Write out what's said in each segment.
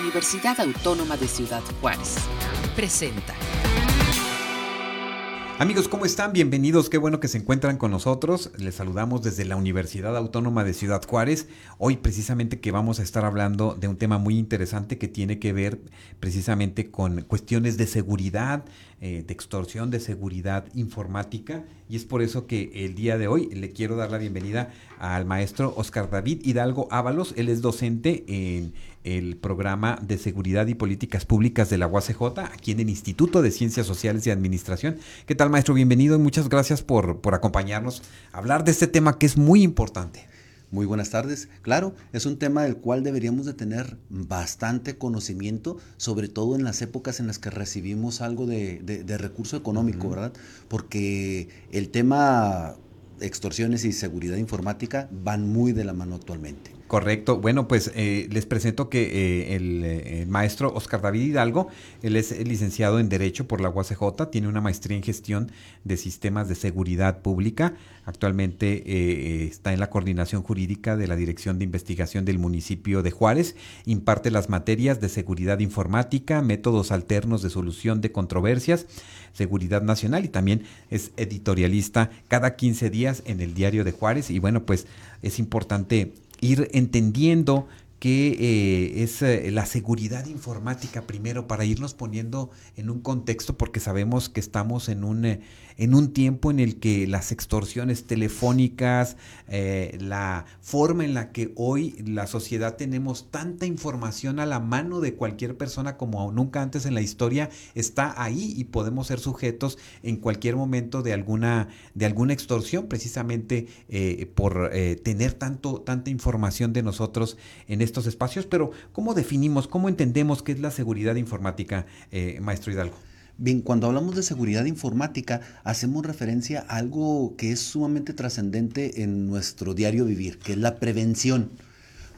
Universidad Autónoma de Ciudad Juárez. Presenta. Amigos, ¿cómo están? Bienvenidos, qué bueno que se encuentran con nosotros. Les saludamos desde la Universidad Autónoma de Ciudad Juárez. Hoy precisamente que vamos a estar hablando de un tema muy interesante que tiene que ver precisamente con cuestiones de seguridad, eh, de extorsión, de seguridad informática. Y es por eso que el día de hoy le quiero dar la bienvenida al maestro Oscar David Hidalgo Ábalos. Él es docente en el programa de Seguridad y Políticas Públicas de la UACJ, aquí en el Instituto de Ciencias Sociales y Administración. ¿Qué tal, maestro? Bienvenido y muchas gracias por, por acompañarnos a hablar de este tema que es muy importante. Muy buenas tardes. Claro, es un tema del cual deberíamos de tener bastante conocimiento, sobre todo en las épocas en las que recibimos algo de, recurso económico, ¿verdad? Porque el tema extorsiones y seguridad informática van muy de la mano actualmente. Correcto. Bueno, pues eh, les presento que eh, eh, el, maestro Oscar David Hidalgo, él es licenciado en Derecho por la UACJ, tiene una maestría en gestión de sistemas de seguridad pública. Actualmente está en la coordinación jurídica de la Dirección de Investigación del municipio de Juárez. Imparte las materias de seguridad informática, métodos alternos de solución de controversias, seguridad nacional y también es editorialista cada 15 días en el Diario de Juárez. Y bueno, pues es importante ir entendiendo qué eh, es eh, la seguridad informática primero para irnos poniendo en un contexto porque sabemos que estamos en un eh, en un tiempo en el que las extorsiones telefónicas, eh, la forma en la que hoy la sociedad tenemos tanta información a la mano de cualquier persona como nunca antes en la historia, está ahí y podemos ser sujetos en cualquier momento de alguna, de alguna extorsión, precisamente eh, por eh, tener tanto, tanta información de nosotros en estos espacios. Pero, ¿cómo definimos, cómo entendemos qué es la seguridad informática, maestro Hidalgo? Bien, cuando hablamos de seguridad informática, hacemos referencia a algo que es sumamente trascendente en nuestro diario vivir, que es la prevención.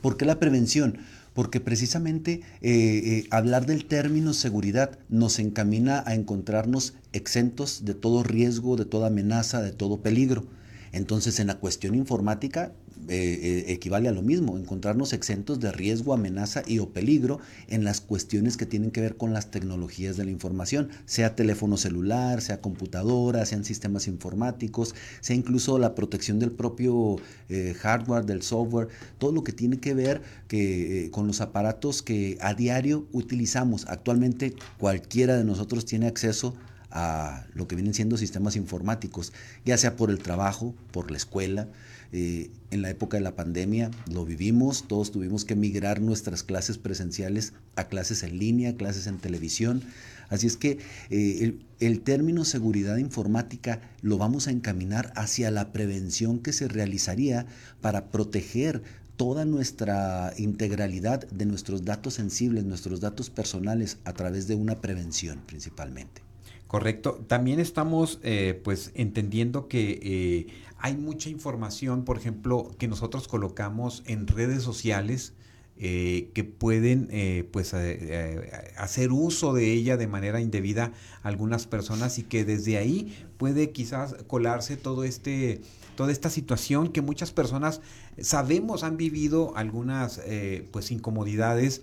¿Por qué la prevención? Porque precisamente eh, eh, hablar del término seguridad nos encamina a encontrarnos exentos de todo riesgo, de toda amenaza, de todo peligro. Entonces, en la cuestión informática, eh, eh, equivale a lo mismo, encontrarnos exentos de riesgo, amenaza y o peligro en las cuestiones que tienen que ver con las tecnologías de la información, sea teléfono celular, sea computadora, sean sistemas informáticos, sea incluso la protección del propio eh, hardware, del software, todo lo que tiene que ver que, con los aparatos que a diario utilizamos. Actualmente cualquiera de nosotros tiene acceso a lo que vienen siendo sistemas informáticos, ya sea por el trabajo, por la escuela, eh, en la época de la pandemia lo vivimos, todos tuvimos que migrar nuestras clases presenciales a clases en línea, clases en televisión. Así es que eh, el, término seguridad informática lo vamos a encaminar hacia la prevención que se realizaría para proteger toda nuestra integralidad de nuestros datos sensibles, nuestros datos personales a través de una prevención principalmente. Correcto. También estamos eh, pues entendiendo que hay mucha información, por ejemplo, que nosotros colocamos en redes sociales eh, que pueden eh, pues eh, hacer uso de ella de manera indebida algunas personas y que desde ahí puede quizás colarse todo este toda esta situación que muchas personas sabemos han vivido algunas pues incomodidades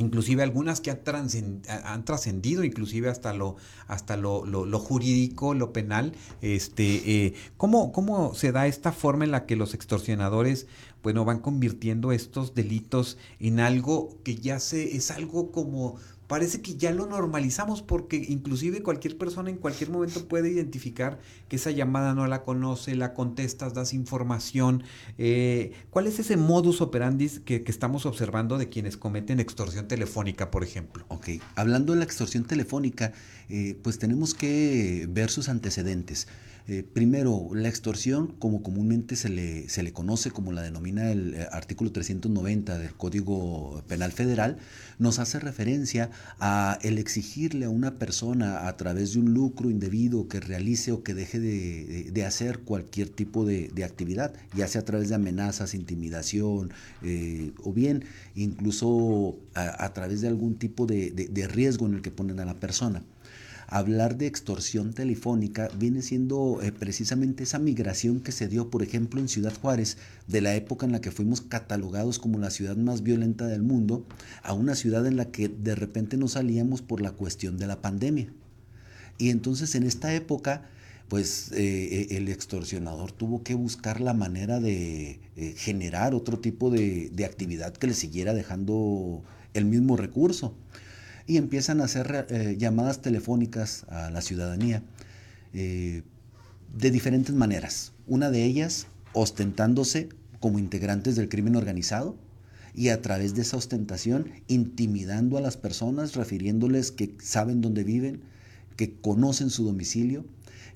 inclusive algunas que han trascendido inclusive hasta lo hasta lo, lo, jurídico lo penal este eh, ¿cómo, cómo se da esta forma en la que los extorsionadores bueno van convirtiendo estos delitos en algo que ya se es algo como parece que ya lo normalizamos porque inclusive cualquier persona en cualquier momento puede identificar que esa llamada no la conoce, la contestas, das información. Eh, ¿Cuál es ese modus operandi que, estamos observando de quienes cometen extorsión telefónica, por ejemplo? Ok, hablando de la extorsión telefónica, eh, pues tenemos que ver sus antecedentes. Eh, primero, la extorsión, como comúnmente se le, se le conoce, como la denomina el eh, artículo 390 del Código Penal Federal, nos hace referencia a el exigirle a una persona a través de un lucro indebido que realice o que deje de, hacer cualquier tipo de, actividad, ya sea a través de amenazas, intimidación eh, o bien incluso a, través de algún tipo de riesgo en el que ponen a la persona. Hablar de extorsión telefónica viene siendo eh, precisamente esa migración que se dio, por ejemplo, en Ciudad Juárez, de la época en la que fuimos catalogados como la ciudad más violenta del mundo, a una ciudad en la que de repente no salíamos por la cuestión de la pandemia. Y entonces en esta época, pues eh, el extorsionador tuvo que buscar la manera de eh, generar otro tipo de actividad que le siguiera dejando el mismo recurso y empiezan a hacer eh, llamadas telefónicas a la ciudadanía eh, de diferentes maneras. Una de ellas ostentándose como integrantes del crimen organizado y a través de esa ostentación intimidando a las personas, refiriéndoles que saben dónde viven, que conocen su domicilio,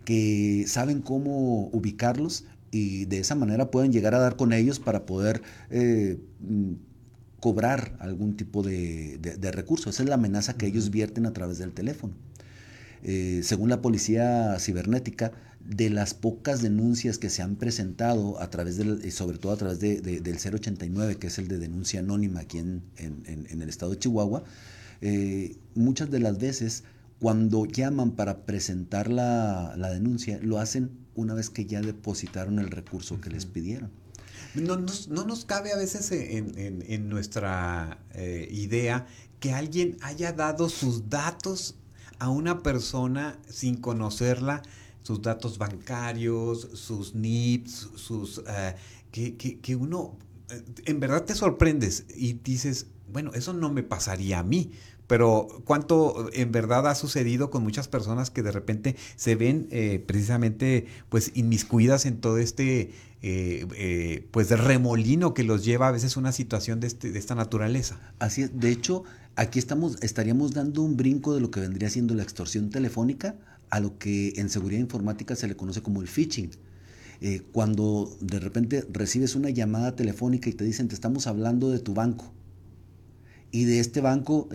que saben cómo ubicarlos y de esa manera pueden llegar a dar con ellos para poder eh, cobrar algún tipo de, recurso. Esa es la amenaza que ellos vierten a través del teléfono. Eh, según la policía cibernética, de las pocas denuncias que se han presentado a través del, sobre todo a través del 089, que es el de denuncia anónima aquí en, el estado de Chihuahua, eh, muchas de las veces cuando llaman para presentar la, la, denuncia, lo hacen una vez que ya depositaron el recurso que les pidieron. No nos, no nos cabe a veces en, nuestra eh, idea que alguien haya dado sus datos a una persona sin conocerla, sus datos bancarios, sus NIPS, sus... Eh, que, que, uno eh, en verdad te sorprendes y dices, bueno, eso no me pasaría a mí. Pero cuánto en verdad ha sucedido con muchas personas que de repente se ven precisamente pues inmiscuidas en todo este eh, eh, pues de remolino que los lleva a veces una situación de, este, de esta naturaleza. Así es, de hecho, aquí estamos, estaríamos dando un brinco de lo que vendría siendo la extorsión telefónica a lo que en seguridad informática se le conoce como el phishing. Eh, cuando de repente recibes una llamada telefónica y te dicen te estamos hablando de tu banco y de este banco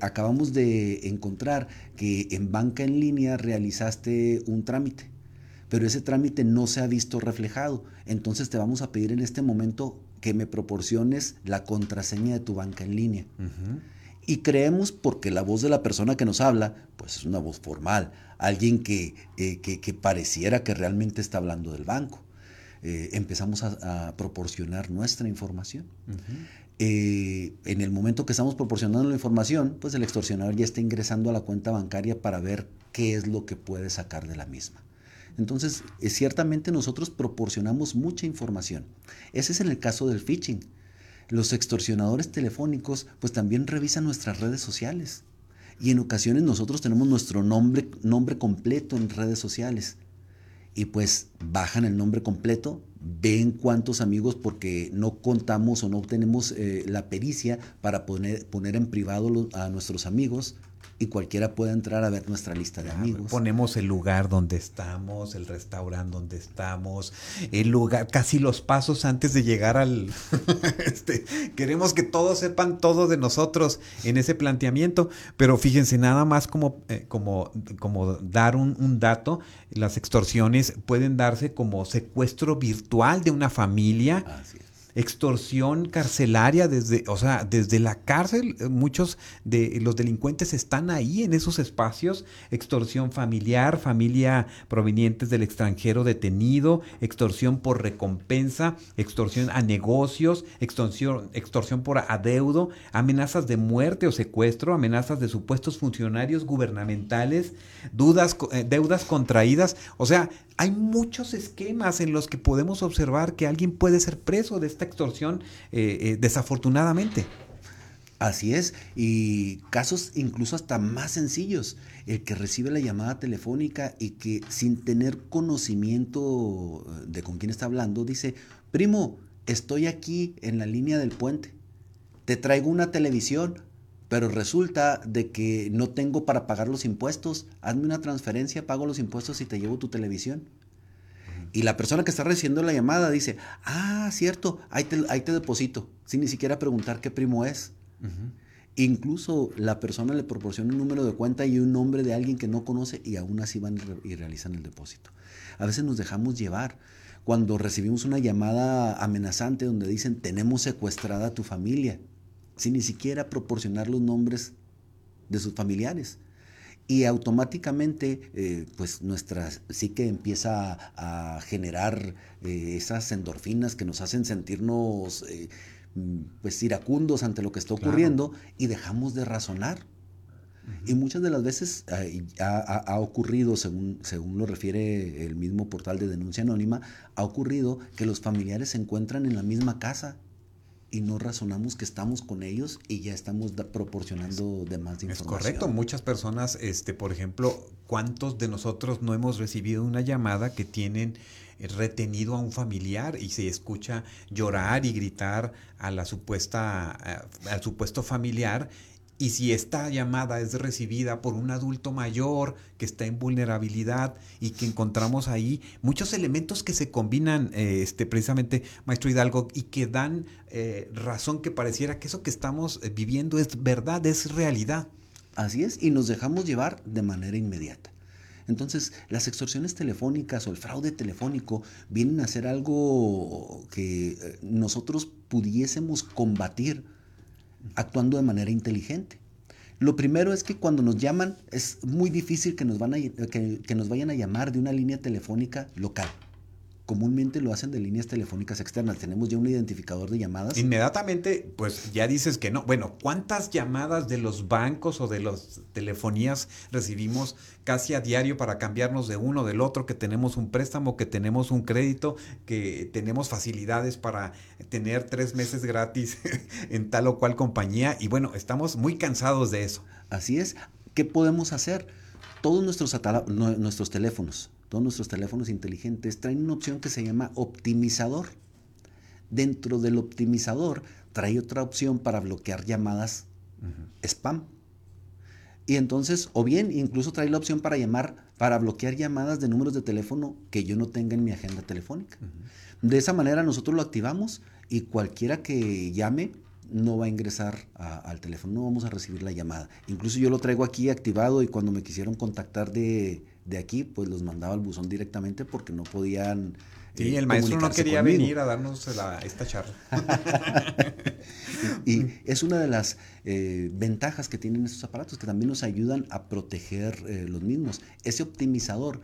acabamos de encontrar que en banca en línea realizaste un trámite pero ese trámite no se ha visto reflejado. Entonces te vamos a pedir en este momento que me proporciones la contraseña de tu banca en línea. Y creemos, porque la voz de la persona que nos habla, pues es una voz formal, alguien que, eh, que, pareciera que realmente está hablando del banco. Eh, empezamos a, proporcionar nuestra información. Eh, en el momento que estamos proporcionando la información, pues el extorsionador ya está ingresando a la cuenta bancaria para ver qué es lo que puede sacar de la misma. Entonces, eh, ciertamente nosotros proporcionamos mucha información. Ese es en el caso del phishing. Los extorsionadores telefónicos pues también revisan nuestras redes sociales. Y en ocasiones nosotros tenemos nuestro nombre, nombre completo en redes sociales. Y pues bajan el nombre completo, ven cuántos amigos porque no contamos o no tenemos eh, la pericia para poner, poner en privado a nuestros amigos, y cualquiera puede entrar a ver nuestra lista de amigos. Ponemos el lugar donde estamos, el restaurante donde estamos, el lugar, casi los pasos antes de llegar al... este, queremos que todos sepan todo de nosotros en ese planteamiento, pero fíjense, nada más como, eh, como, como dar un, un dato, las extorsiones pueden darse como secuestro virtual de una familia. Así extorsión carcelaria desde, o sea, desde la cárcel, eh, muchos de los delincuentes están ahí en esos espacios, extorsión familiar, familia provenientes del extranjero detenido, extorsión por recompensa, extorsión a negocios, extorsión, extorsión por adeudo, amenazas de muerte o secuestro, amenazas de supuestos funcionarios gubernamentales, dudas, eh, deudas contraídas, o sea, hay muchos esquemas en los que podemos observar que alguien puede ser preso de esta extorsión eh, eh, desafortunadamente. Así es, y casos incluso hasta más sencillos, el que recibe la llamada telefónica y que sin tener conocimiento de con quién está hablando, dice, primo, estoy aquí en la línea del puente, te traigo una televisión, pero resulta de que no tengo para pagar los impuestos, hazme una transferencia, pago los impuestos y te llevo tu televisión. Y la persona que está recibiendo la llamada dice, ah, cierto, ahí te, ahí te deposito, sin ni siquiera preguntar qué primo es. Incluso la persona le proporciona un número de cuenta y un nombre de alguien que no conoce y aún así van y realizan el depósito. A veces nos dejamos llevar cuando recibimos una llamada amenazante donde dicen tenemos secuestrada a tu familia sin ni siquiera proporcionar los nombres de sus familiares. y automáticamente eh, pues nuestra psique empieza a, generar eh, esas endorfinas que nos hacen sentirnos eh, pues iracundos ante lo que está ocurriendo y dejamos de razonar. Y muchas de las veces ha, ocurrido, según, según lo refiere el mismo portal de denuncia anónima, ha ocurrido que los familiares se encuentran en la misma casa y no razonamos que estamos con ellos y ya estamos proporcionando demás información. Es correcto, muchas personas, este, por ejemplo, ¿cuántos de nosotros no hemos recibido una llamada que tienen eh, retenido a un familiar y se escucha llorar y gritar a la supuesta al supuesto familiar y si esta llamada es recibida por un adulto mayor que está en vulnerabilidad y que encontramos ahí muchos elementos que se combinan, eh, este, precisamente, maestro Hidalgo, y que dan eh, razón que pareciera que eso que estamos eh, viviendo es verdad, es realidad. Así es, y nos dejamos llevar de manera inmediata. Entonces, las extorsiones telefónicas o el fraude telefónico vienen a ser algo que nosotros pudiésemos combatir actuando de manera inteligente. Lo primero es que cuando nos llaman es muy difícil que nos, van a, que nos vayan a llamar de una línea telefónica local comúnmente lo hacen de líneas telefónicas externas. Tenemos ya un identificador de llamadas. Inmediatamente, pues ya dices que no. Bueno, ¿cuántas llamadas de los bancos o de las telefonías recibimos casi a diario para cambiarnos de uno del otro? Que tenemos un préstamo, que tenemos un crédito, que tenemos facilidades para tener tres meses gratis en tal o cual compañía. Y bueno, estamos muy cansados de eso. Así es. ¿Qué podemos hacer? Todos nuestros, nuestros teléfonos todos nuestros teléfonos inteligentes traen una opción que se llama optimizador. Dentro del optimizador trae otra opción para bloquear llamadas spam. Y entonces, o bien incluso trae la opción para llamar, para bloquear llamadas de números de teléfono que yo no tenga en mi agenda telefónica. De esa manera nosotros lo activamos y cualquiera que llame no va a ingresar al teléfono, no vamos a recibir la llamada. Incluso yo lo traigo aquí activado y cuando me quisieron contactar de, de aquí, pues los mandaba al buzón directamente porque no podían. Sí, el maestro no quería venir a darnos esta charla. y, es una de las eh, ventajas que tienen estos aparatos, que también nos ayudan a proteger eh, los mismos. Ese optimizador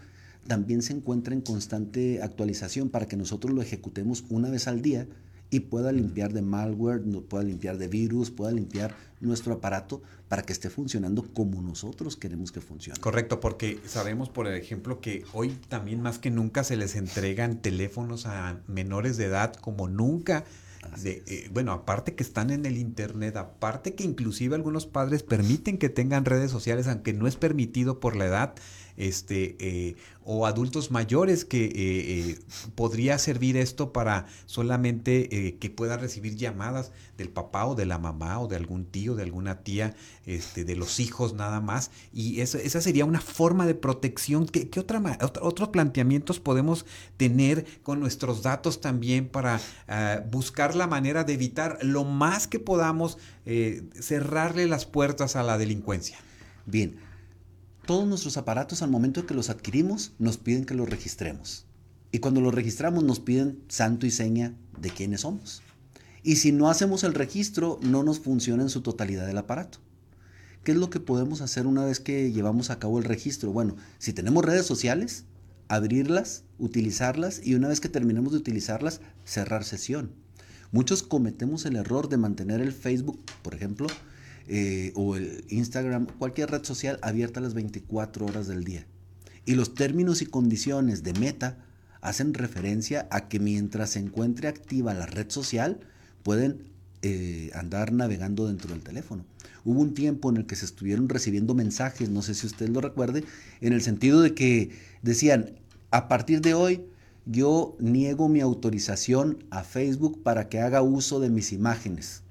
también se encuentra en constante actualización para que nosotros lo ejecutemos una vez al día y pueda limpiar de malware, pueda limpiar de virus, pueda limpiar nuestro aparato para que esté funcionando como nosotros queremos que funcione. Correcto, porque sabemos, por ejemplo, que hoy también más que nunca se les entregan teléfonos a menores de edad como nunca. Eh, bueno, aparte que están en el Internet, aparte que inclusive algunos padres permiten que tengan redes sociales, aunque no es permitido por la edad, este, eh, o adultos mayores que eh, eh, podría servir esto para solamente que puedan recibir llamadas del papá o de la mamá o de algún tío, de alguna tía, este, de los hijos nada más. Y eso, esa sería una forma de protección. ¿Qué, otra, otros planteamientos podemos tener con nuestros datos también para ah, buscar la manera de evitar lo más que podamos cerrarle las puertas a la delincuencia? Bien, todos nuestros aparatos al momento que los adquirimos nos piden que los registremos. Y cuando los registramos nos piden santo y seña de quiénes somos. Y si no hacemos el registro, no nos funciona en su totalidad el aparato. ¿Qué es lo que podemos hacer una vez que llevamos a cabo el registro? Bueno, si tenemos redes sociales, abrirlas, utilizarlas y una vez que terminemos de utilizarlas, cerrar sesión. Muchos cometemos el error de mantener el Facebook, por ejemplo, eh, o el Instagram, cualquier red social abierta las 24 horas del día. Y los términos y condiciones de Meta hacen referencia a que mientras se encuentre activa la red social, pueden eh, andar navegando dentro del teléfono. Hubo un tiempo en el que se estuvieron recibiendo mensajes, no sé si usted lo recuerde, en el sentido de que decían, a partir de hoy yo niego mi autorización a Facebook para que haga uso de mis imágenes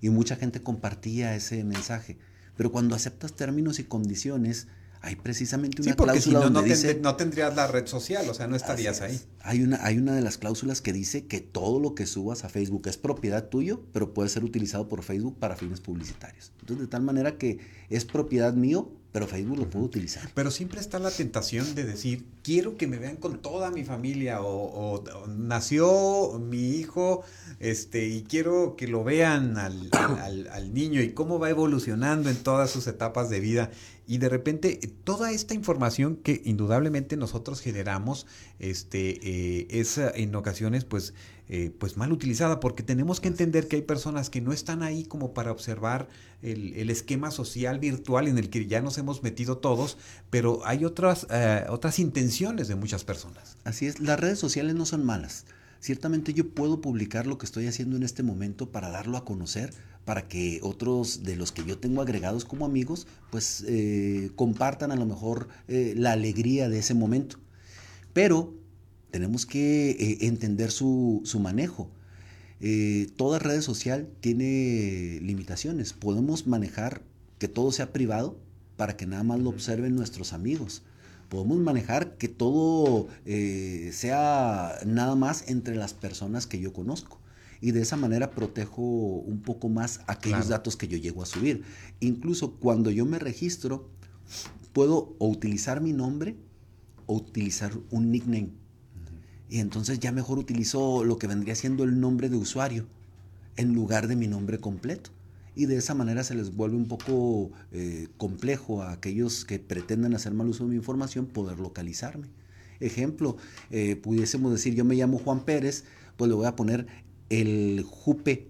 y mucha gente compartía ese mensaje. Pero cuando aceptas términos y condiciones, hay precisamente una cláusula no, donde dice, no tendrías la red social, o sea, no estarías ahí. Hay una, hay una de las cláusulas que dice que todo lo que subas a Facebook es propiedad tuyo, pero puede ser utilizado por Facebook para fines publicitarios. Entonces, de tal manera que es propiedad mío, pero Facebook lo puedo utilizar. Pero siempre está la tentación de decir, quiero que me vean con toda mi familia, o, nació mi hijo, este, y quiero que lo vean al, al, al, niño y cómo va evolucionando en todas sus etapas de vida. Y de repente toda esta información que indudablemente nosotros generamos este, eh, es en ocasiones pues, eh, pues mal utilizada porque tenemos que entender que hay personas que no están ahí como para observar el, el esquema social virtual en el que ya nos hemos metido todos, pero hay otras, eh, otras intenciones de muchas personas. Así es, las redes sociales no son malas. Ciertamente yo puedo publicar lo que estoy haciendo en este momento para darlo a conocer, para que otros de los que yo tengo agregados como amigos, pues eh, compartan a lo mejor eh, la alegría de ese momento. Pero tenemos que eh, entender su, su manejo. toda red social tiene limitaciones. Podemos manejar que todo sea privado para que nada más lo observen nuestros amigos podemos manejar que todo sea nada más entre las personas que yo conozco. Y de esa manera protejo un poco más aquellos datos que yo llego a subir. Incluso cuando yo me registro, puedo o utilizar mi nombre o utilizar un nickname. Y entonces ya mejor utilizo lo que vendría siendo el nombre de usuario en lugar de mi nombre completo y de esa manera se les vuelve un poco eh, complejo a aquellos que pretenden hacer mal uso de mi información poder localizarme. Ejemplo, eh, pudiésemos decir yo me llamo Juan Pérez, pues le voy a poner el Jupe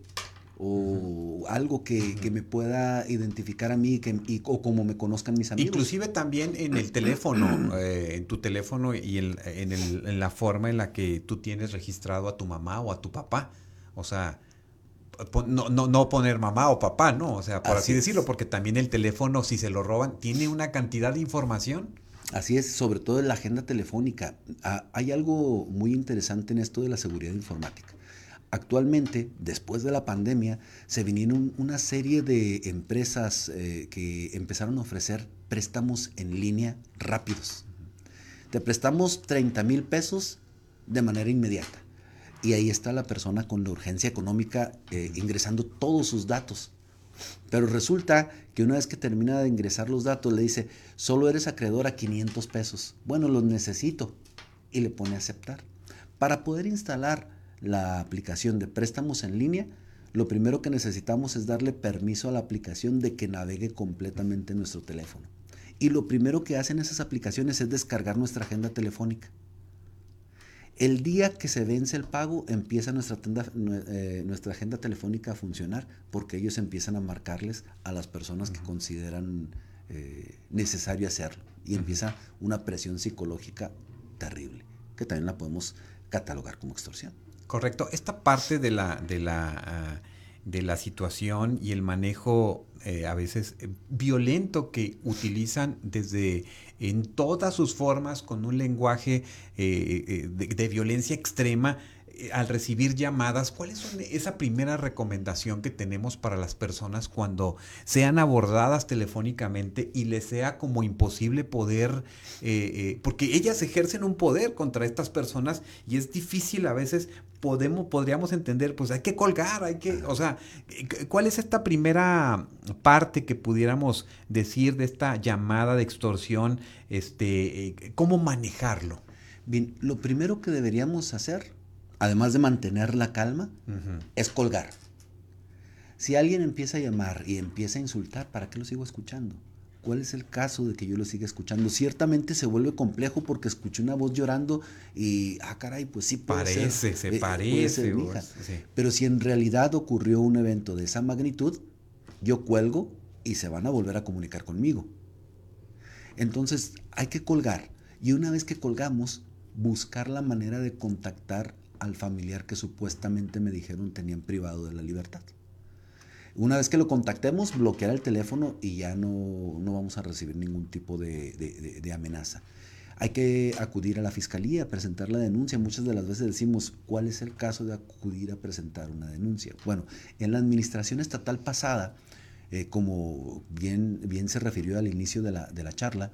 o algo que, me pueda identificar a mí que, y, o como me conozcan mis amigos. Inclusive también en el teléfono, eh, en tu teléfono y en, en, la forma en la que tú tienes registrado a tu mamá o a tu papá. O sea, no, no, no poner mamá o papá, ¿no? O sea, por así, decirlo, porque también el teléfono, si se lo roban, tiene una cantidad de información. Así es, sobre todo en la agenda telefónica. Ah, hay algo muy interesante en esto de la seguridad informática. Actualmente, después de la pandemia, se vinieron una serie de empresas eh, que empezaron a ofrecer préstamos en línea rápidos. Te prestamos 30 mil pesos de manera inmediata y ahí está la persona con la urgencia económica eh, ingresando todos sus datos. Pero resulta que una vez que termina de ingresar los datos, le dice, solo eres acreedor a 500 pesos. Bueno, los necesito. Y le pone a aceptar. Para poder instalar la aplicación de préstamos en línea, lo primero que necesitamos es darle permiso a la aplicación de que navegue completamente nuestro teléfono. Y lo primero que hacen esas aplicaciones es descargar nuestra agenda telefónica. El día que se vence el pago, empieza nuestra, eh, nuestra agenda telefónica a funcionar porque ellos empiezan a marcarles a las personas que consideran eh, necesario hacerlo. Y empieza una presión psicológica terrible, que también la podemos catalogar como extorsión. Correcto. Esta parte de la, de la, ah, de la situación y el manejo eh, a veces violento que utilizan desde en todas sus formas, con un lenguaje eh, eh, de, violencia extrema, eh, al recibir llamadas, ¿cuál es esa primera recomendación que tenemos para las personas cuando sean abordadas telefónicamente y les sea como imposible poder, porque ellas ejercen un poder contra estas personas y es difícil a veces podemos, podríamos entender, pues hay que colgar, hay que, o sea, ¿cuál es esta primera parte que pudiéramos decir de esta llamada de extorsión? Este, eh, ¿Cómo manejarlo? Bien, lo primero que deberíamos hacer, además de mantener la calma, es colgar. Si alguien empieza a llamar y empieza a insultar, ¿para qué lo sigo escuchando? ¿Cuál es el caso de que yo lo siga escuchando? Ciertamente se vuelve complejo porque escuché una voz llorando y, ah, caray, pues sí puede parece, se eh, parece. Pero si en realidad ocurrió un evento de esa magnitud, yo cuelgo y se van a volver a comunicar conmigo. Entonces hay que colgar y una vez que colgamos, buscar la manera de contactar al familiar que supuestamente me dijeron tenían privado de la libertad. Una vez que lo contactemos, bloquear el teléfono y ya no, vamos a recibir ningún tipo de, amenaza. Hay que acudir a la fiscalía, presentar la denuncia. Muchas de las veces decimos, ¿cuál es el caso de acudir a presentar una denuncia? Bueno, en la administración estatal pasada, eh, como bien, bien se refirió al inicio de la, de la charla,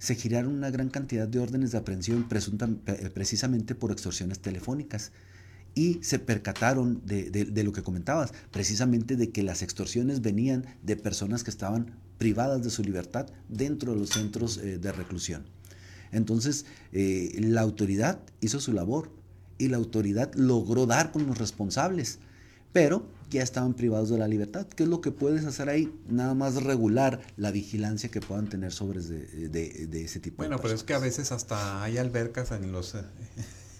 se giraron una gran cantidad de órdenes de aprehensión precisamente por extorsiones telefónicas y se percataron de, lo que comentabas, precisamente de que las extorsiones venían de personas que estaban privadas de su libertad dentro de los centros eh, de reclusión. Entonces, eh, la autoridad hizo su labor y la autoridad logró dar con los responsables, pero ya estaban privados de la libertad. ¿Qué es lo que puedes hacer ahí? Nada más regular la vigilancia que puedan tener sobre de, ese tipo bueno, de Bueno, pero es que a veces hasta hay albercas en los... Eh,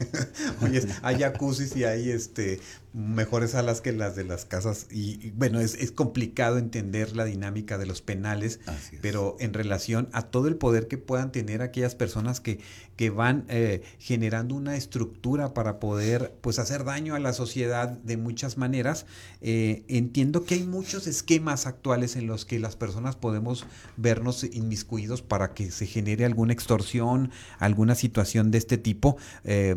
Oye, hay jacuzzis y hay este mejores salas que las de las casas. Y, bueno, es, es, complicado entender la dinámica de los penales, pero en relación a todo el poder que puedan tener aquellas personas que, que van eh, generando una estructura para poder pues hacer daño a la sociedad de muchas maneras, eh, entiendo que hay muchos esquemas actuales en los que las personas podemos vernos inmiscuidos para que se genere alguna extorsión, alguna situación de este tipo. Eh,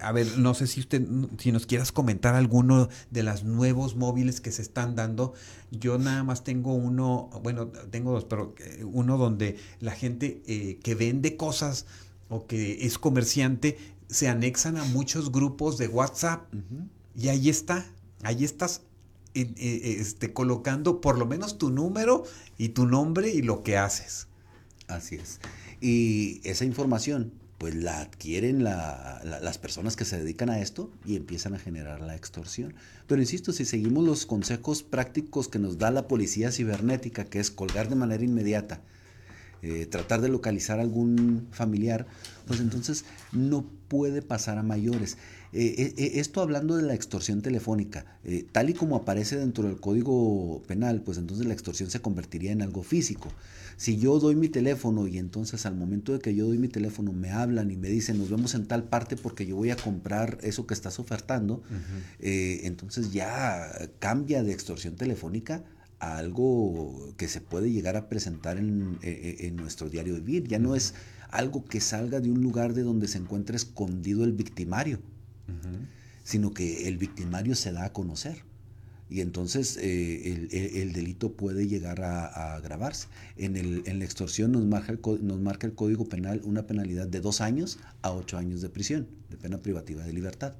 a ver, no sé si usted, si nos quieras comentar alguno de los nuevos móviles que se están dando. Yo nada más tengo uno, bueno, tengo dos, pero eh, uno donde la gente eh, que vende cosas o que es comerciante se anexan a muchos grupos de WhatsApp y ahí está, ahí estás eh, este, colocando por lo menos tu número y tu nombre y lo que haces. Así es. Y esa información pues la adquieren las personas que se dedican a esto y empiezan a generar la extorsión. Pero insisto, si seguimos los consejos prácticos que nos da la policía cibernética, que es colgar de manera inmediata, eh, tratar de localizar algún familiar, pues entonces no puede pasar a mayores. Eh, eh, esto hablando de la extorsión telefónica, tal y como aparece dentro del código penal, pues entonces la extorsión se convertiría en algo físico. Si yo doy mi teléfono y entonces al momento de que yo doy mi teléfono me hablan y me dicen nos vemos en tal parte porque yo voy a comprar eso que estás ofertando, entonces ya cambia de extorsión telefónica a algo que se puede llegar a presentar en, e, e, nuestro diario vivir. Ya no es algo que salga de un lugar de donde se encuentra escondido el victimario, sino que el victimario se da a conocer y entonces eh, el, delito puede llegar a, agravarse. En, el, en la extorsión nos marca, el, nos marca el Código Penal una penalidad de dos años a ocho años de prisión, de pena privativa de libertad.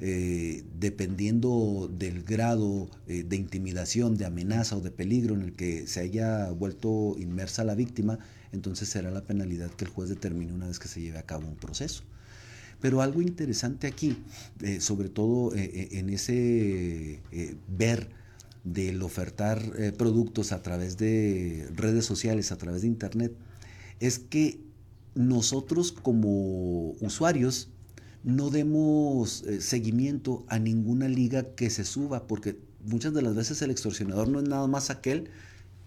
Eh, dependiendo del grado eh, de intimidación, de amenaza o de peligro en el que se haya vuelto inmersa la víctima, entonces será la penalidad que el juez determine una vez que se lleve a cabo un proceso. Pero algo interesante aquí, eh, sobre todo en ese ver del ofertar productos a través de redes sociales, a través de Internet, es que nosotros como usuarios no demos seguimiento a ninguna liga que se suba, porque muchas de las veces el extorsionador no es nada más aquel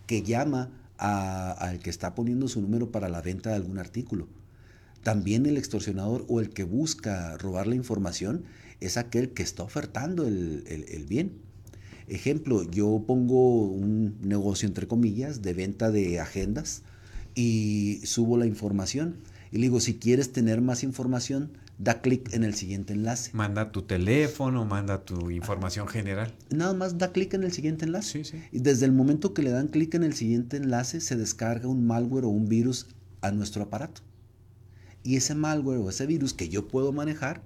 que llama al que está poniendo su número para la venta de algún artículo también el extorsionador o el que busca robar la información es aquel que está ofertando el, bien. Ejemplo, yo pongo un negocio entre comillas de venta de agendas y subo la información. Y le digo, si quieres tener más información, da clic en el siguiente enlace. Manda tu teléfono, manda tu información general. Nada más da clic en el siguiente enlace. Y desde el momento que le dan clic en el siguiente enlace, se descarga un malware o un virus a nuestro aparato. Y ese malware o ese virus que yo puedo manejar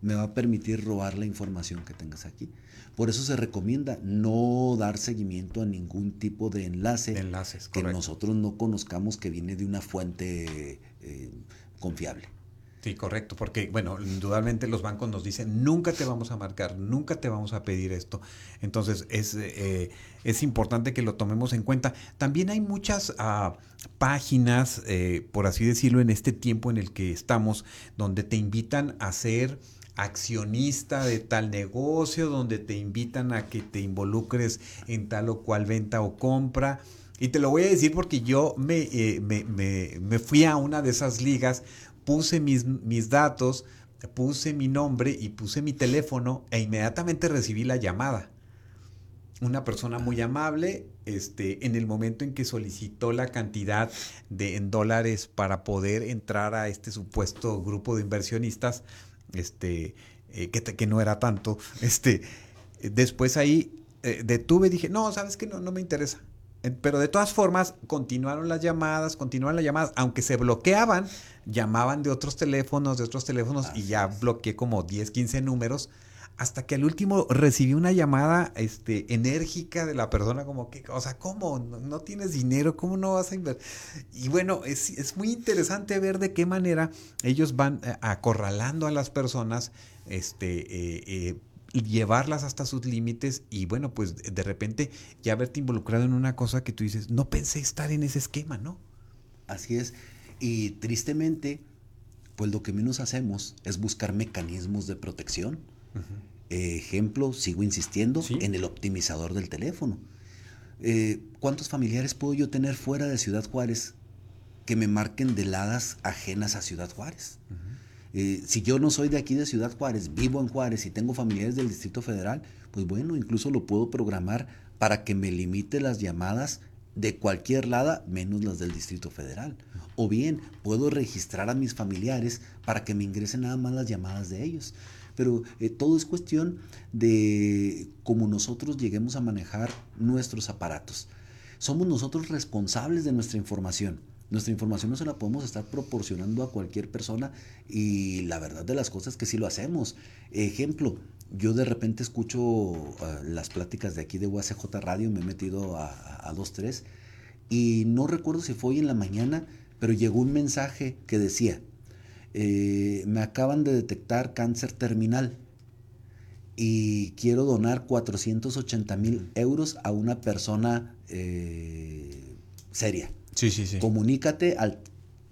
me va a permitir robar la información que tengas aquí. Por eso se recomienda no dar seguimiento a ningún tipo de enlace Enlaces, que nosotros no conozcamos que viene de una fuente eh, confiable. Sí, correcto, porque bueno, indudablemente los bancos nos dicen, nunca te vamos a marcar, nunca te vamos a pedir esto. Entonces es, eh, es importante que lo tomemos en cuenta. También hay muchas ah, páginas, eh, por así decirlo, en este tiempo en el que estamos, donde te invitan a ser accionista de tal negocio, donde te invitan a que te involucres en tal o cual venta o compra. Y te lo voy a decir porque yo me, eh, me, me, me fui a una de esas ligas puse mis, mis datos, puse mi nombre y puse mi teléfono e inmediatamente recibí la llamada. Una persona muy amable, este, en el momento en que solicitó la cantidad de en dólares para poder entrar a este supuesto grupo de inversionistas, este, eh, que, que, no era tanto, este, después ahí eh, detuve y dije, no, sabes que no, no me interesa. Pero de todas formas, continuaron las llamadas, continuaron las llamadas, aunque se bloqueaban, llamaban de otros teléfonos, de otros teléfonos, y ya bloqueé como 10, 15 números, hasta que al último recibí una llamada este, enérgica de la persona, como que, o sea, ¿cómo? No, tienes dinero, ¿cómo no vas a invertir? Y bueno, es, muy interesante ver de qué manera ellos van eh, acorralando a las personas, este, eh, eh, llevarlas hasta sus límites y bueno, pues de repente ya verte involucrado en una cosa que tú dices, no pensé estar en ese esquema, ¿no? Así es. Y tristemente, pues lo que menos hacemos es buscar mecanismos de protección. ejemplo, sigo insistiendo, en el optimizador del teléfono. Eh, ¿Cuántos familiares puedo yo tener fuera de Ciudad Juárez que me marquen de ladas ajenas a Ciudad Juárez? Eh, si yo no soy de aquí de Ciudad Juárez, vivo en Juárez y tengo familiares del Distrito Federal, pues bueno, incluso lo puedo programar para que me limite las llamadas de cualquier lada menos las del Distrito Federal. O bien puedo registrar a mis familiares para que me ingresen nada más las llamadas de ellos. Pero eh, todo es cuestión de cómo nosotros lleguemos a manejar nuestros aparatos. Somos nosotros responsables de nuestra información. Nuestra información no se la podemos estar proporcionando a cualquier persona y la verdad de las cosas es que sí lo hacemos. Ejemplo, yo de repente escucho ah, las pláticas de aquí de UACJ Radio, me he metido a, dos, tres, y no recuerdo si fue hoy en la mañana, pero llegó un mensaje que decía, eh, me acaban de detectar cáncer terminal y quiero donar 480 mil euros a una persona eh, seria. Sí, sí, sí. Comunícate al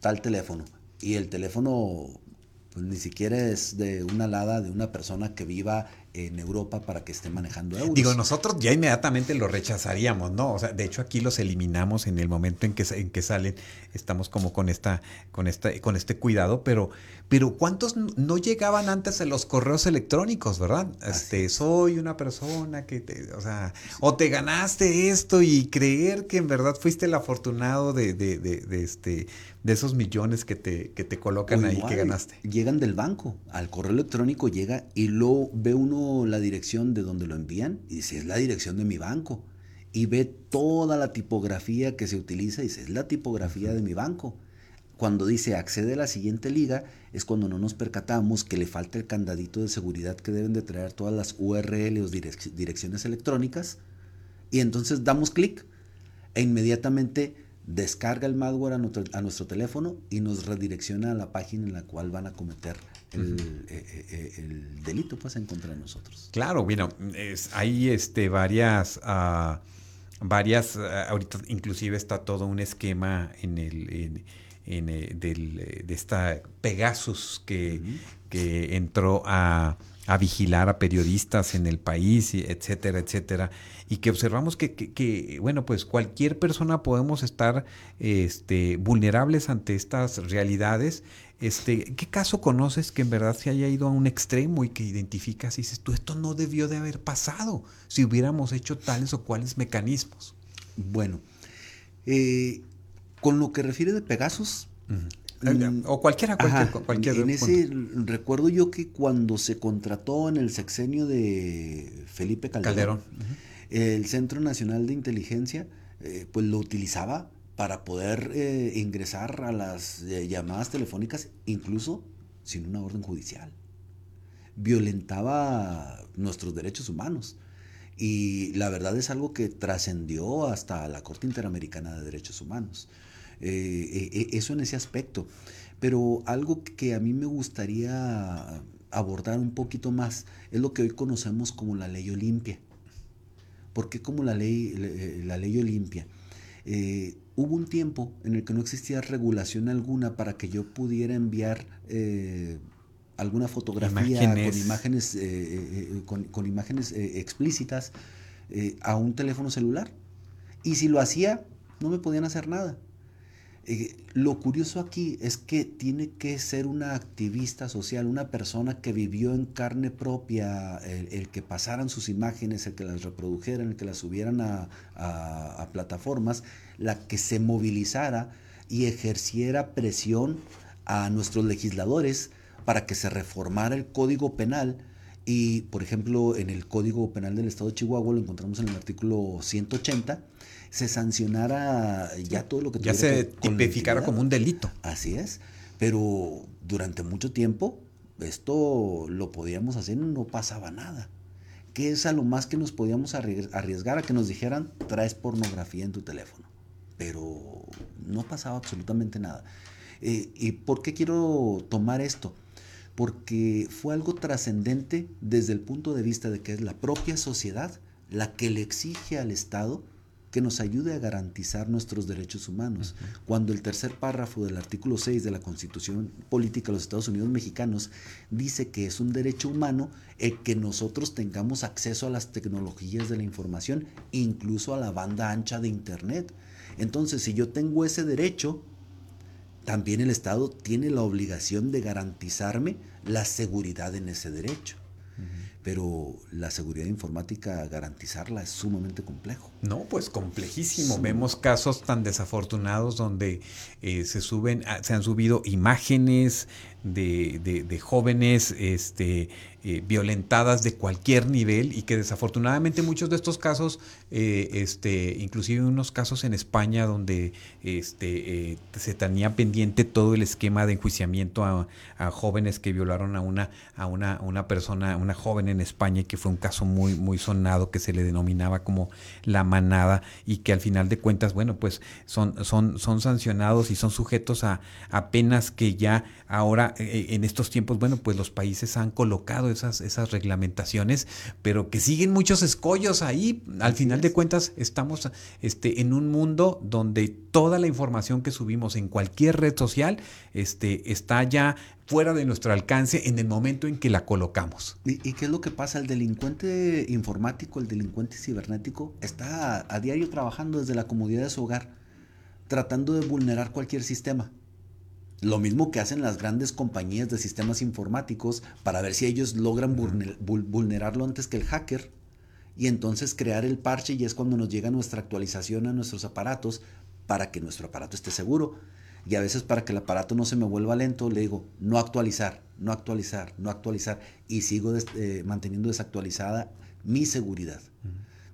tal teléfono. Y el teléfono pues, ni siquiera es de una alada de una persona que viva en Europa para que esté manejando euros. Digo, nosotros ya inmediatamente lo rechazaríamos, ¿no? O sea, de hecho aquí los eliminamos en el momento en que, en que salen, estamos como con esta, con esta, con este cuidado, pero, pero ¿cuántos no llegaban antes a los correos electrónicos, verdad? Este, soy una persona que te, o sea, o te ganaste esto y creer que en verdad fuiste el afortunado de, de, de, este, de esos millones que te, que te colocan ahí que ganaste. Llegan del banco, al correo electrónico llega y lo ve uno la dirección de donde lo envían y dice, es la dirección de mi banco. Y ve toda la tipografía que se utiliza y dice, es la tipografía de mi banco. Cuando dice accede a la siguiente liga, es cuando no nos percatamos que le falta el candadito de seguridad que deben de traer todas las URL o direcciones electrónicas. Y entonces damos clic e inmediatamente descarga el malware a nuestro, teléfono y nos redirecciona a la página en la cual van a cometer el, eh, eh, eh, delito pues en contra de nosotros. Claro, bueno, hay este, varias, uh, varias, uh, ahorita inclusive está todo un esquema en el... En, del, de esta Pegasus que, que entró a, a vigilar a periodistas en el país, etcétera, etcétera, y que observamos que, que, bueno, pues cualquier persona podemos estar este, vulnerables ante estas realidades. Este, ¿Qué caso conoces que en verdad se haya ido a un extremo y que identificas y dices, tú esto no debió de haber pasado si hubiéramos hecho tales o cuales mecanismos? Bueno, eh, con lo que refiere de Pegasus, Mm, o cualquiera, cualquier, En ese recuerdo yo que cuando se contrató en el sexenio de Felipe Calderón, el Centro Nacional de Inteligencia, eh, pues lo utilizaba para poder eh, ingresar a las eh, llamadas telefónicas, incluso sin una orden judicial. Violentaba nuestros derechos humanos. Y la verdad es algo que trascendió hasta la Corte Interamericana de Derechos Humanos. Eh, eh, eso en ese aspecto. Pero algo que a mí me gustaría abordar un poquito más es lo que hoy conocemos como la ley Olimpia. ¿Por qué como la ley, eh, la ley Olimpia? hubo un tiempo en el que no existía regulación alguna para que yo pudiera enviar alguna fotografía con imágenes, con, con, imágenes explícitas a un teléfono celular. Y si lo hacía, no me podían hacer nada. Eh, lo curioso aquí es que tiene que ser una activista social, una persona que vivió en carne propia el, que pasaran sus imágenes, el que las reprodujeran, el que las subieran a, plataformas, la que se movilizara y ejerciera presión a nuestros legisladores para que se reformara el código penal. Y, por ejemplo, en el Código Penal del Estado de Chihuahua lo encontramos en el artículo 180, se sancionara ya todo lo que ya se tipificara como un delito. Así es, pero durante mucho tiempo esto lo podíamos hacer y no pasaba nada. ¿Qué es a lo más que nos podíamos arriesgar a que nos dijeran traes pornografía en tu teléfono? Pero no pasaba absolutamente nada. Eh, ¿Y por qué quiero tomar esto? porque fue algo trascendente desde el punto de vista de que es la propia sociedad la que le exige al Estado que nos ayude a garantizar nuestros derechos humanos. Cuando el tercer párrafo del artículo 6 de la Constitución Política de los Estados Unidos Mexicanos dice que es un derecho humano el que nosotros tengamos acceso a las tecnologías de la información, incluso a la banda ancha de Internet. Entonces, si yo tengo ese derecho, también el Estado tiene la obligación de garantizarme la seguridad en ese derecho pero la seguridad informática, garantizarla es sumamente complejo. No, pues complejísimo. Vemos casos tan desafortunados donde eh, se suben, ah, se han subido imágenes de, de jóvenes este, eh, violentadas de cualquier nivel y que desafortunadamente muchos de estos casos, eh, este, inclusive unos casos en España donde este, eh, se tenía pendiente todo el esquema de enjuiciamiento a, jóvenes que violaron a una, a una, una persona, una joven en España y que fue un caso muy, muy sonado que se le denominaba como la manada y que al final de cuentas, bueno, pues son, son, son sancionados y son sujetos a, a penas que ya ahora en estos tiempos, bueno, pues los países han colocado esas, esas reglamentaciones, pero que siguen muchos escollos ahí. Al final de cuentas, estamos este, en un mundo donde toda la información que subimos en cualquier red social este, está ya fuera de nuestro alcance en el momento en que la colocamos. ¿Y, qué es lo que pasa? El delincuente informático, el delincuente cibernético, está a diario trabajando desde la comodidad de su hogar, tratando de vulnerar cualquier sistema. Lo mismo que hacen las grandes compañías de sistemas informáticos para ver si ellos logran vulnerarlo antes que el hacker y entonces crear el parche y es cuando nos llega nuestra actualización a nuestros aparatos para que nuestro aparato esté seguro. Y a veces para que el aparato no se me vuelva lento, le digo, no actualizar, no actualizar, no actualizar. Y sigo eh, manteniendo desactualizada mi seguridad.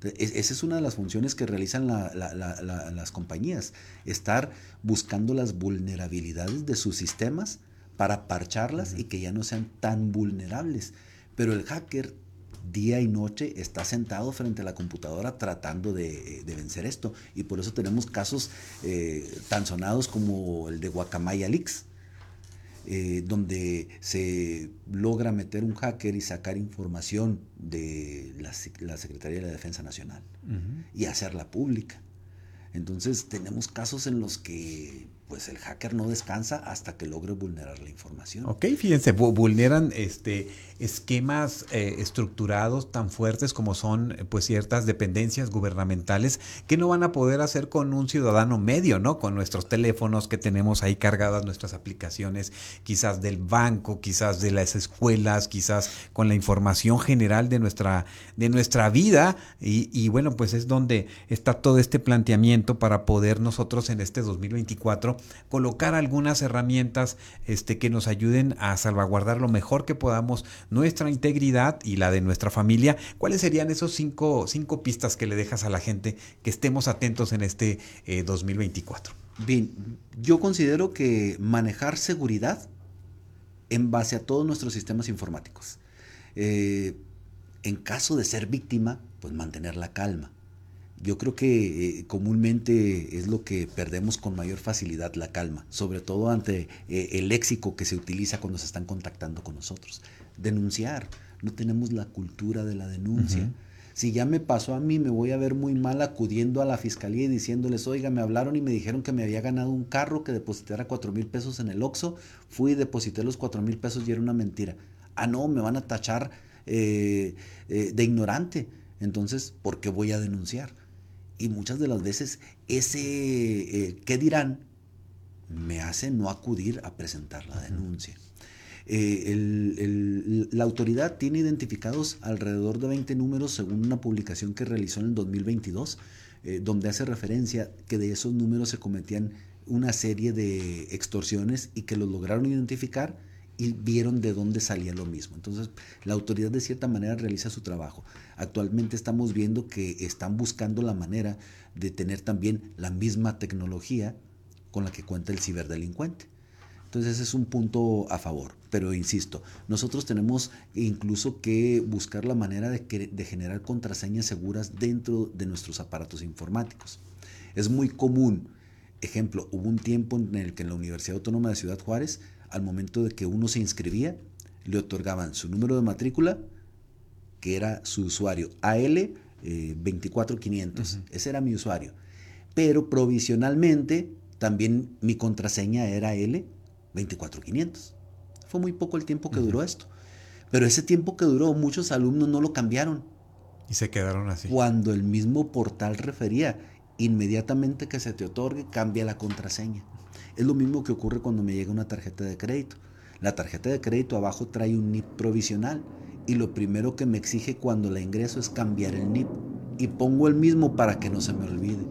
Esa es una de las funciones que realizan las compañías, estar buscando las vulnerabilidades de sus sistemas para parcharlas y que ya no sean tan vulnerables. Pero el hacker día y noche está sentado frente a la computadora tratando de, vencer esto. Y por eso tenemos casos eh, tan sonados como el de Guacamaya Leaks, eh, donde se logra meter un hacker y sacar información de la, Secretaría de la Defensa Nacional y hacerla pública. Entonces tenemos casos en los que pues el hacker no descansa hasta que logre vulnerar la información. Ok, fíjense, vulneran este, esquemas eh, estructurados tan fuertes como son pues ciertas dependencias gubernamentales que no van a poder hacer con un ciudadano medio, ¿no? Con nuestros teléfonos que tenemos ahí cargadas nuestras aplicaciones, quizás del banco, quizás de las escuelas, quizás con la información general de nuestra, de nuestra vida. Y, y bueno, pues es donde está todo este planteamiento para poder nosotros en este 2024 colocar algunas herramientas este, que nos ayuden a salvaguardar lo mejor que podamos nuestra integridad y la de nuestra familia. ¿Cuáles serían esos cinco, cinco pistas que le dejas a la gente que estemos atentos en este 2024? Eh, Bien, yo considero que manejar seguridad en base a todos nuestros sistemas informáticos. Eh, en caso de ser víctima, pues mantener la calma yo creo que eh, comúnmente es lo que perdemos con mayor facilidad, la calma, sobre todo ante eh, el léxico que se utiliza cuando se están contactando con nosotros. Denunciar, no tenemos la cultura de la denuncia. Si ya me pasó a mí, me voy a ver muy mal acudiendo a la fiscalía y diciéndoles, oiga, me hablaron y me dijeron que me había ganado un carro que depositara cuatro mil pesos en el OXO, fui y deposité los cuatro mil pesos y era una mentira. Ah, no, me van a tachar eh, de ignorante. Entonces, ¿por qué voy a denunciar? Y muchas de las veces ese eh, qué dirán me hace no acudir a presentar la denuncia. Eh, la autoridad tiene identificados alrededor de 20 números según una publicación que realizó en el 2022, eh, donde hace referencia que de esos números se cometían una serie de extorsiones y que los lograron identificar y vieron de dónde salía lo mismo. Entonces, la autoridad de cierta manera realiza su trabajo. Actualmente estamos viendo que están buscando la manera de tener también la misma tecnología con la que cuenta el ciberdelincuente. Entonces ese es un punto a favor. Pero insisto, nosotros tenemos incluso que buscar la manera de, de, generar contraseñas seguras dentro de nuestros aparatos informáticos. Es muy común, ejemplo, hubo un tiempo en el que en la Universidad Autónoma de Ciudad Juárez al momento de que uno se inscribía, le otorgaban su número de matrícula, que era su usuario, AL 24500. Ese era mi usuario. Pero provisionalmente también mi contraseña era L 24500. Fue muy poco el tiempo que duró esto. Pero ese tiempo que duró, muchos alumnos no lo cambiaron. Y se quedaron así. Cuando el mismo portal refería, inmediatamente que se te otorgue, cambia la contraseña. Es lo mismo que ocurre cuando me llega una tarjeta de crédito. La tarjeta de crédito abajo trae un NIP provisional y lo primero que me exige cuando la ingreso es cambiar el NIP y pongo el mismo para que no se me olvide.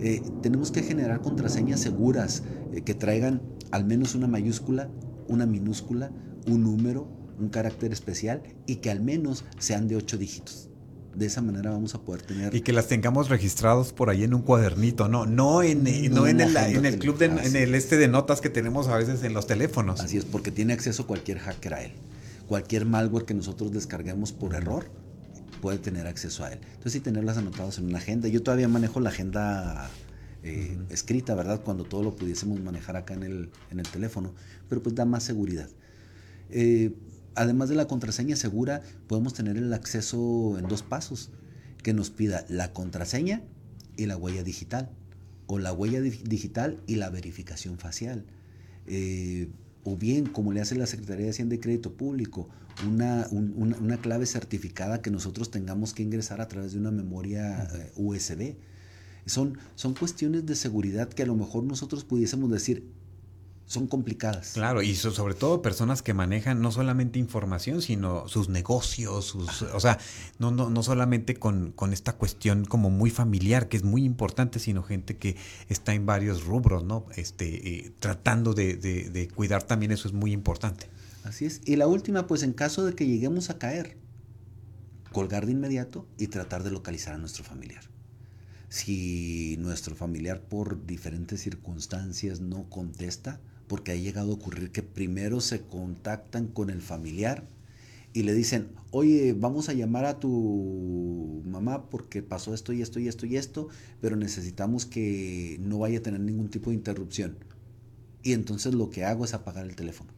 Eh, tenemos que generar contraseñas seguras eh, que traigan al menos una mayúscula, una minúscula, un número, un carácter especial y que al menos sean de ocho dígitos. De esa manera vamos a poder tener... Y que las tengamos registrados por ahí en un cuadernito, no, no en, eh, no, en, el, en el club, de, en el este de notas que tenemos a veces en los teléfonos. Así es, porque tiene acceso cualquier hacker a él. Cualquier malware que nosotros descarguemos por error puede tener acceso a él. Entonces sí tenerlas anotadas en una agenda. Yo todavía manejo la agenda eh, escrita, ¿verdad? Cuando todo lo pudiésemos manejar acá en el, en el teléfono, pero pues da más seguridad. Eh, además de la contraseña segura, podemos tener el acceso en dos pasos, que nos pida la contraseña y la huella digital, o la huella digital y la verificación facial. Eh, o bien, como le hace la Secretaría de Hacienda y Crédito Público, una, una, clave certificada que nosotros tengamos que ingresar a través de una memoria USB. Son, son cuestiones de seguridad que a lo mejor nosotros pudiésemos decir, son complicadas. Claro, y sobre todo personas que manejan no solamente información, sino sus negocios, sus, o sea, no, no, no solamente con, con, esta cuestión como muy familiar, que es muy importante, sino gente que está en varios rubros, ¿no? Este, eh, tratando de, de, de cuidar también eso es muy importante. Así es. Y la última, pues en caso de que lleguemos a caer, colgar de inmediato y tratar de localizar a nuestro familiar. Si nuestro familiar por diferentes circunstancias no contesta, porque ha llegado a ocurrir que primero se contactan con el familiar y le dicen, oye, vamos a llamar a tu mamá porque pasó esto y esto y esto y esto, pero necesitamos que no vaya a tener ningún tipo de interrupción. Y entonces lo que hago es apagar el teléfono.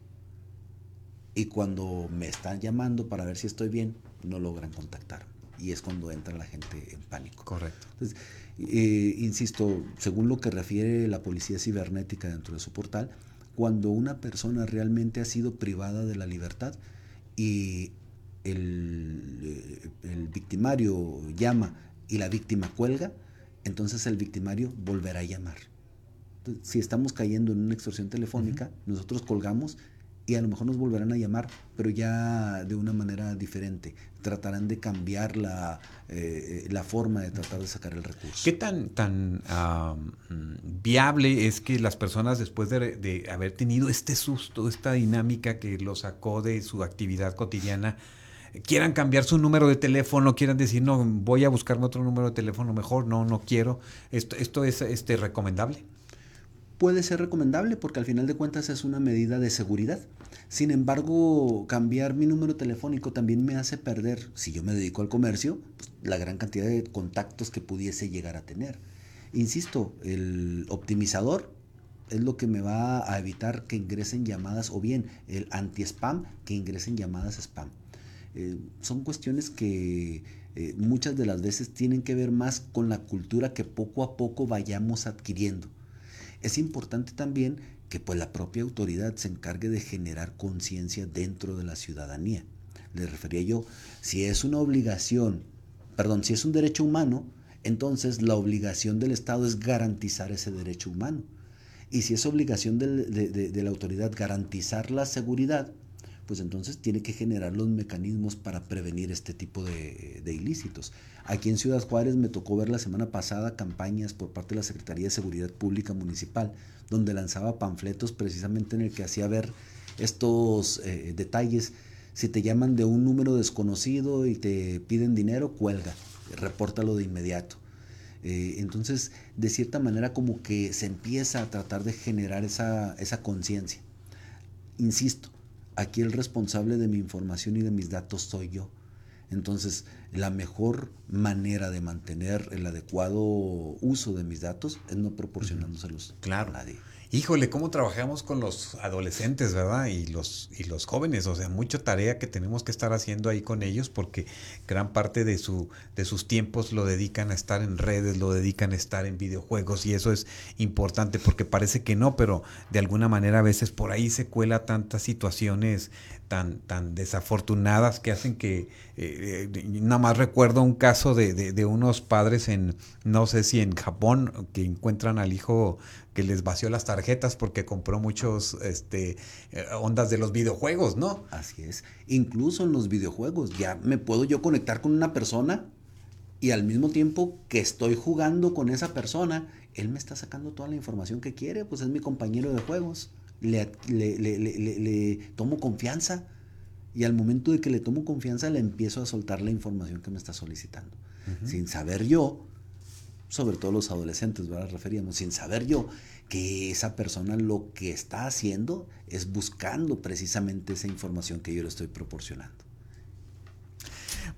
Y cuando me están llamando para ver si estoy bien, no logran contactarme. Y es cuando entra la gente en pánico. Correcto. Entonces, eh, insisto, según lo que refiere la policía cibernética dentro de su portal, cuando una persona realmente ha sido privada de la libertad y el, eh, el victimario llama y la víctima cuelga, entonces el victimario volverá a llamar. Entonces, si estamos cayendo en una extorsión telefónica, nosotros colgamos y a lo mejor nos volverán a llamar, pero ya de una manera diferente. Tratarán de cambiar la, eh, la forma de tratar de sacar el recurso. ¿Qué tan, tan viable es que las personas después de, de, haber tenido este susto, esta dinámica que lo sacó de su actividad cotidiana, quieran cambiar su número de teléfono, quieran decir, no, voy a buscarme otro número de teléfono mejor, no, no quiero? ¿Esto, esto es este, recomendable? Puede ser recomendable porque al final de cuentas es una medida de seguridad. Sin embargo, cambiar mi número telefónico también me hace perder, si yo me dedico al comercio, pues, la gran cantidad de contactos que pudiese llegar a tener. Insisto, el optimizador es lo que me va a evitar que ingresen llamadas o bien el anti-spam que ingresen llamadas spam. Eh, son cuestiones que eh, muchas de las veces tienen que ver más con la cultura que poco a poco vayamos adquiriendo. Es importante también que pues la propia autoridad se encargue de generar conciencia dentro de la ciudadanía. Le refería yo, si es una obligación, perdón, si es un derecho humano, entonces la obligación del Estado es garantizar ese derecho humano. Y si es obligación de, de, de la autoridad garantizar la seguridad, pues entonces tiene que generar los mecanismos para prevenir este tipo de, ilícitos. Aquí en Ciudad Juárez me tocó ver la semana pasada campañas por parte de la Secretaría de Seguridad Pública Municipal, donde lanzaba panfletos precisamente en el que hacía ver estos eh, detalles. Si te llaman de un número desconocido y te piden dinero, cuelga, repórtalo de inmediato. Eh, entonces, de cierta manera como que se empieza a tratar de generar esa, esa conciencia. Insisto, aquí el responsable de mi información y de mis datos soy yo. Entonces, la mejor manera de mantener el adecuado uso de mis datos es no proporcionándoselos claro. a nadie. Híjole, cómo trabajamos con los adolescentes, ¿verdad? Y los, y los jóvenes, o sea, mucha tarea que tenemos que estar haciendo ahí con ellos porque gran parte de, su, de sus tiempos lo dedican a estar en redes, lo dedican a estar en videojuegos y eso es importante porque parece que no, pero de alguna manera a veces por ahí se cuela tantas situaciones tan, tan desafortunadas que hacen que, eh, eh, nada más recuerdo un caso de, de, unos padres en, no sé si en Japón, que encuentran al hijo que les vació las tarjetas porque compró muchos este, eh, ondas de los videojuegos, ¿no? Así es. Incluso en los videojuegos, ya me puedo yo conectar con una persona y al mismo tiempo que estoy jugando con esa persona, él me está sacando toda la información que quiere, pues es mi compañero de juegos le, le, tomo confianza y al momento de que le tomo confianza le empiezo a soltar la información que me está solicitando. Sin saber yo, sobre todo los adolescentes, ¿verdad? Referíamos, sin saber yo que esa persona lo que está haciendo es buscando precisamente esa información que yo le estoy proporcionando.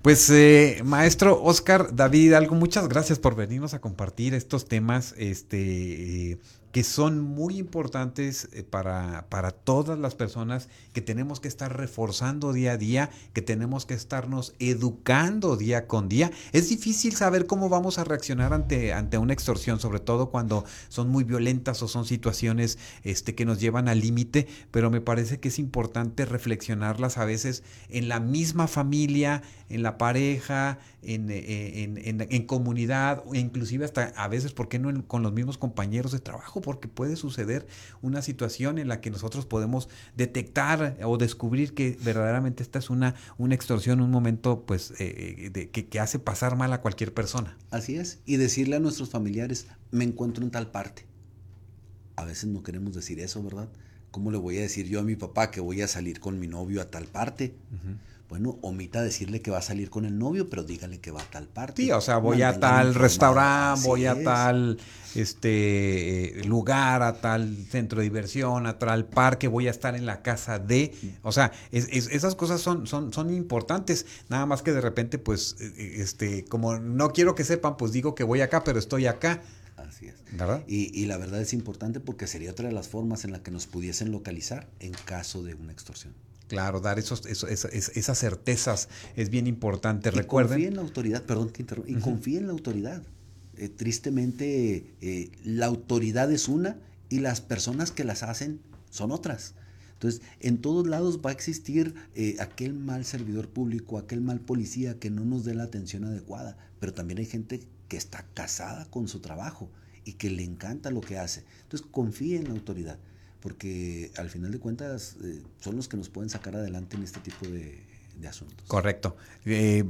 Pues eh, maestro Oscar David algo muchas gracias por venirnos a compartir estos temas. Este que son muy importantes eh, para, para, todas las personas que tenemos que estar reforzando día a día, que tenemos que estarnos educando día con día. Es difícil saber cómo vamos a reaccionar ante, ante una extorsión, sobre todo cuando son muy violentas o son situaciones este, que nos llevan al límite, pero me parece que es importante reflexionarlas a veces en la misma familia, en la pareja, en, eh, en, en, en comunidad, inclusive hasta a veces, ¿por qué no con los mismos compañeros de trabajo? Porque puede suceder una situación en la que nosotros podemos detectar o descubrir que verdaderamente esta es una, una extorsión, un momento pues eh, de, que, que hace pasar mal a cualquier persona. Así es, y decirle a nuestros familiares, me encuentro en tal parte. A veces no queremos decir eso, ¿verdad? ¿Cómo le voy a decir yo a mi papá que voy a salir con mi novio a tal parte? Bueno, omita decirle que va a salir con el novio, pero dígale que va a tal parte. Sí, o sea, voy a tal restaurante, voy a tal este lugar, a tal centro de diversión, a tal parque, voy a estar en la casa de, o sea, esas cosas son, son, son importantes, nada más que de repente, pues, e, e, este, como no quiero que sepan, pues digo que voy acá, pero estoy acá. Así es. ¿Verdad? Y, y la verdad es importante porque sería otra de las formas en la que nos pudiesen localizar en caso de una extorsión. Claro, dar esos, esas certezas es bien importante. Recuerden. Confíe en la autoridad, perdón que interrumpa, y en la autoridad. Eh, tristemente, eh, la autoridad es una y las personas que las hacen son otras. Entonces, en todos lados va a existir eh, aquel mal servidor público, aquel mal policía que no nos dé la atención adecuada, pero también hay gente que está casada con su trabajo y que le encanta lo que hace. Entonces, confíe en la autoridad porque al final de cuentas eh, son los que nos pueden sacar adelante en este tipo de, asuntos. Correcto. Eh,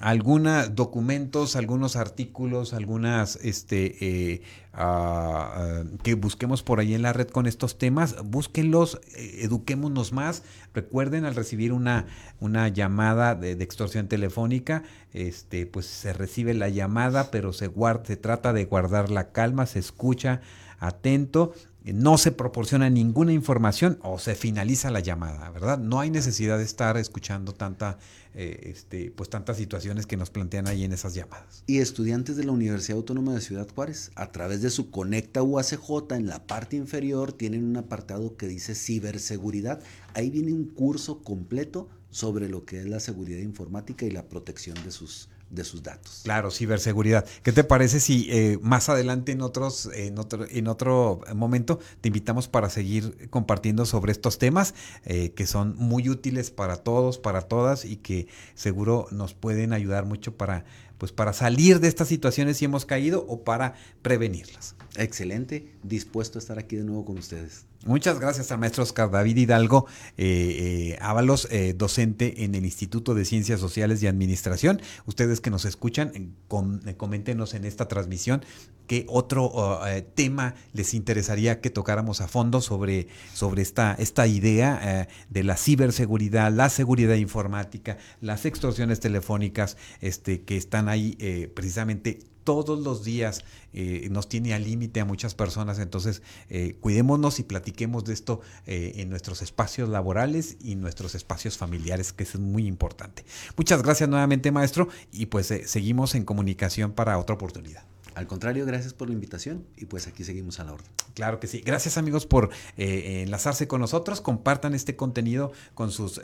algunos documentos, algunos artículos, algunas este, eh, ah, ah, que busquemos por ahí en la red con estos temas, búsquenlos, eduquémonos más. Recuerden al recibir una, una llamada de, extorsión telefónica, este, pues se recibe la llamada, pero se, guarda, se trata de guardar la calma, se escucha atento no se proporciona ninguna información o se finaliza la llamada, ¿verdad? No hay necesidad de estar escuchando tanta, eh, este, pues tantas situaciones que nos plantean ahí en esas llamadas. Y estudiantes de la Universidad Autónoma de Ciudad Juárez, a través de su Conecta UACJ, en la parte inferior tienen un apartado que dice ciberseguridad. Ahí viene un curso completo sobre lo que es la seguridad informática y la protección de sus de sus datos. Claro, ciberseguridad. ¿Qué te parece si eh, más adelante en otros, en otro, en otro momento te invitamos para seguir compartiendo sobre estos temas eh, que son muy útiles para todos, para todas y que seguro nos pueden ayudar mucho para, pues, para salir de estas situaciones si hemos caído o para prevenirlas. Excelente, dispuesto a estar aquí de nuevo con ustedes. Muchas gracias al maestro Oscar David Hidalgo eh, eh, Ábalos, eh, docente en el Instituto de Ciencias Sociales y Administración. Ustedes que nos escuchan, coméntenos en esta transmisión qué otro tema les interesaría que tocáramos a fondo sobre, sobre esta, esta idea de la ciberseguridad, la seguridad informática, las extorsiones telefónicas este, que están ahí precisamente todos los días eh, nos tiene al límite a muchas personas. Entonces, eh, cuidémonos y platiquemos de esto eh, en nuestros espacios laborales y nuestros espacios familiares, que es muy importante. Muchas gracias nuevamente, maestro, y pues seguimos en comunicación para otra oportunidad. Al contrario, gracias por la invitación y pues aquí seguimos a la orden. Claro que sí. Gracias amigos por enlazarse con nosotros. Compartan este contenido con sus,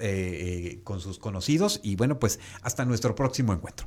con sus conocidos y bueno, pues hasta nuestro próximo encuentro.